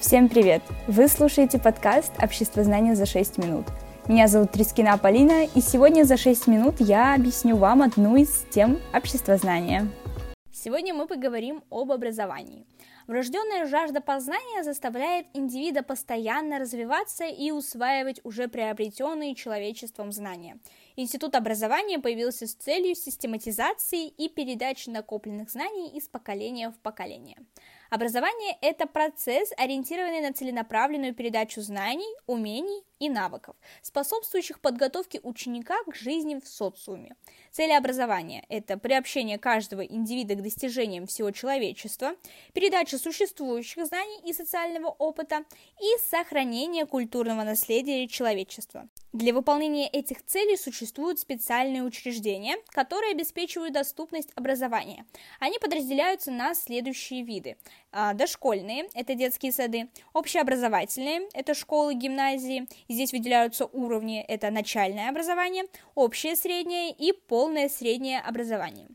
Всем привет! Вы слушаете подкаст «Общество знания за 6 минут». Меня зовут Трискина Полина, и сегодня за 6 минут я объясню вам одну из тем общества знания. Сегодня мы поговорим об образовании. Врожденная жажда познания заставляет индивида постоянно развиваться и усваивать уже приобретенные человечеством знания. Институт образования появился с целью систематизации и передачи накопленных знаний из поколения в поколение. Образование – это процесс, ориентированный на целенаправленную передачу знаний, умений и навыков, способствующих подготовке ученика к жизни в социуме. Цели образования – это приобщение каждого индивида к достижениям всего человечества, передача существующих знаний и социального опыта и сохранение культурного наследия человечества. Для выполнения этих целей существуют специальные учреждения, которые обеспечивают доступность образования. Они подразделяются на следующие виды. А, дошкольные – это детские сады, общеобразовательные – это школы, гимназии, здесь выделяются уровни – это начальное образование, общее среднее и полное среднее образование.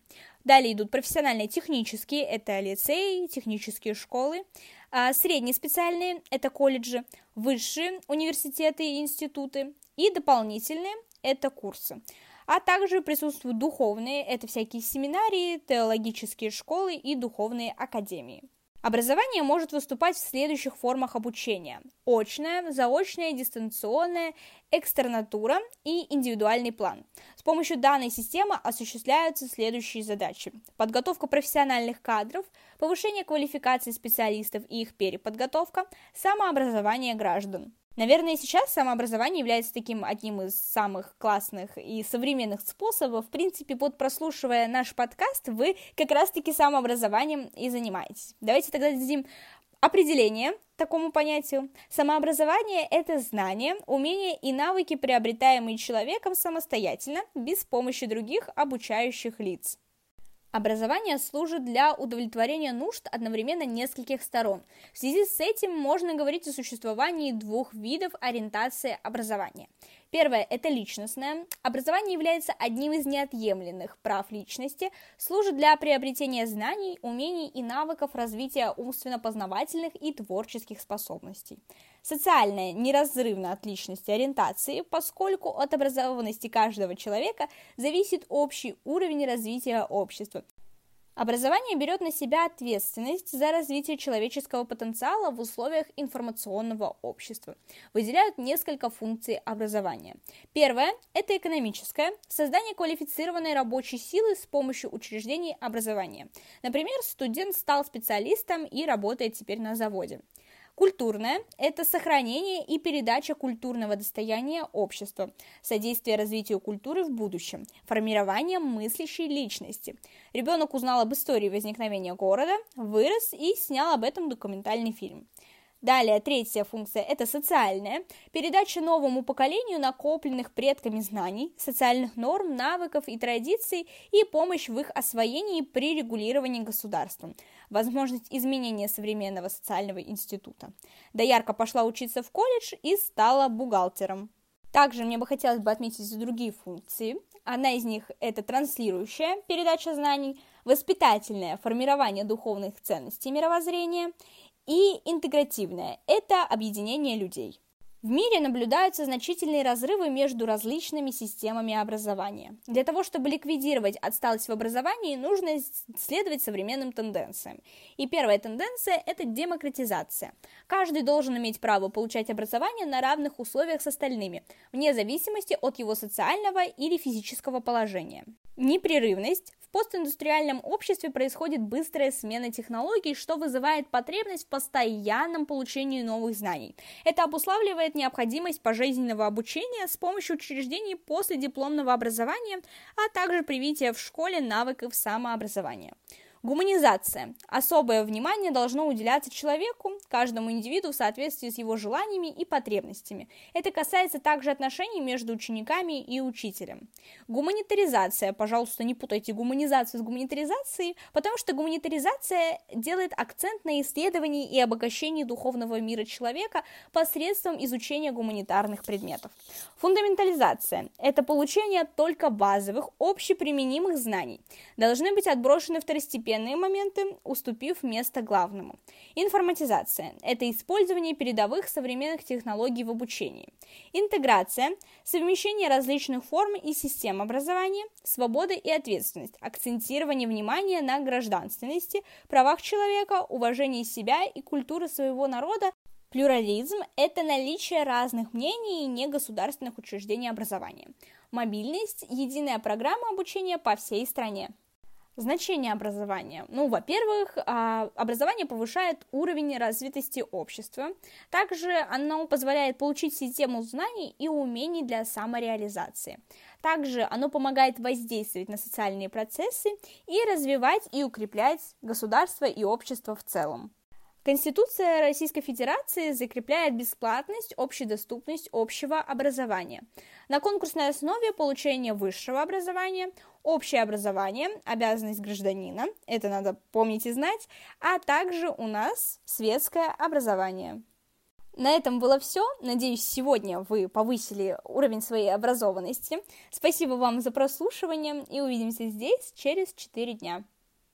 Далее идут профессиональные технические – это лицеи, технические школы, а, средние специальные – это колледжи, высшие университеты и институты, и дополнительные – это курсы. А также присутствуют духовные – это всякие семинарии, теологические школы и духовные академии. Образование может выступать в следующих формах обучения. Очное, заочное, дистанционное, экстернатура и индивидуальный план. С помощью данной системы осуществляются следующие задачи. Подготовка профессиональных кадров, повышение квалификации специалистов и их переподготовка, самообразование граждан. Наверное, сейчас самообразование является таким одним из самых классных и современных способов. В принципе, под прослушивая наш подкаст, вы как раз-таки самообразованием и занимаетесь. Давайте тогда дадим определение такому понятию. Самообразование – это знания, умения и навыки, приобретаемые человеком самостоятельно, без помощи других обучающих лиц. Образование служит для удовлетворения нужд одновременно нескольких сторон. В связи с этим можно говорить о существовании двух видов ориентации образования. Первое – это личностное. Образование является одним из неотъемлемых прав личности, служит для приобретения знаний, умений и навыков развития умственно-познавательных и творческих способностей. Социальное неразрывно от личности ориентации, поскольку от образованности каждого человека зависит общий уровень развития общества. Образование берет на себя ответственность за развитие человеческого потенциала в условиях информационного общества. Выделяют несколько функций образования. Первое – это экономическое, создание квалифицированной рабочей силы с помощью учреждений образования. Например, студент стал специалистом и работает теперь на заводе. Культурное – это сохранение и передача культурного достояния общества, содействие развитию культуры в будущем, формирование мыслящей личности. Ребенок узнал об истории возникновения города, вырос и снял об этом документальный фильм. Далее, третья функция – это социальная. Передача новому поколению накопленных предками знаний, социальных норм, навыков и традиций и помощь в их освоении при регулировании государством. Возможность изменения современного социального института. Доярка пошла учиться в колледж и стала бухгалтером. Также мне бы хотелось бы отметить другие функции. Одна из них – это транслирующая передача знаний, воспитательное формирование духовных ценностей мировоззрения – и интегративное – это объединение людей. В мире наблюдаются значительные разрывы между различными системами образования. Для того, чтобы ликвидировать отсталость в образовании, нужно следовать современным тенденциям. И первая тенденция – это демократизация. Каждый должен иметь право получать образование на равных условиях с остальными, вне зависимости от его социального или физического положения. Непрерывность постиндустриальном обществе происходит быстрая смена технологий, что вызывает потребность в постоянном получении новых знаний. Это обуславливает необходимость пожизненного обучения с помощью учреждений после дипломного образования, а также привития в школе навыков самообразования. Гуманизация. Особое внимание должно уделяться человеку, каждому индивиду в соответствии с его желаниями и потребностями. Это касается также отношений между учениками и учителем. Гуманитаризация. Пожалуйста, не путайте гуманизацию с гуманитаризацией, потому что гуманитаризация делает акцент на исследовании и обогащении духовного мира человека посредством изучения гуманитарных предметов. Фундаментализация – это получение только базовых, общеприменимых знаний. Должны быть отброшены второстепенные второстепенные моменты, уступив место главному. Информатизация – это использование передовых современных технологий в обучении. Интеграция – совмещение различных форм и систем образования, свобода и ответственность, акцентирование внимания на гражданственности, правах человека, уважении себя и культуры своего народа Плюрализм – это наличие разных мнений и негосударственных учреждений образования. Мобильность – единая программа обучения по всей стране. Значение образования. Ну, во-первых, а, образование повышает уровень развитости общества. Также оно позволяет получить систему знаний и умений для самореализации. Также оно помогает воздействовать на социальные процессы и развивать и укреплять государство и общество в целом. Конституция Российской Федерации закрепляет бесплатность, общедоступность общего образования. На конкурсной основе получения высшего образования, общее образование, обязанность гражданина, это надо помнить и знать, а также у нас светское образование. На этом было все. Надеюсь, сегодня вы повысили уровень своей образованности. Спасибо вам за прослушивание и увидимся здесь через 4 дня.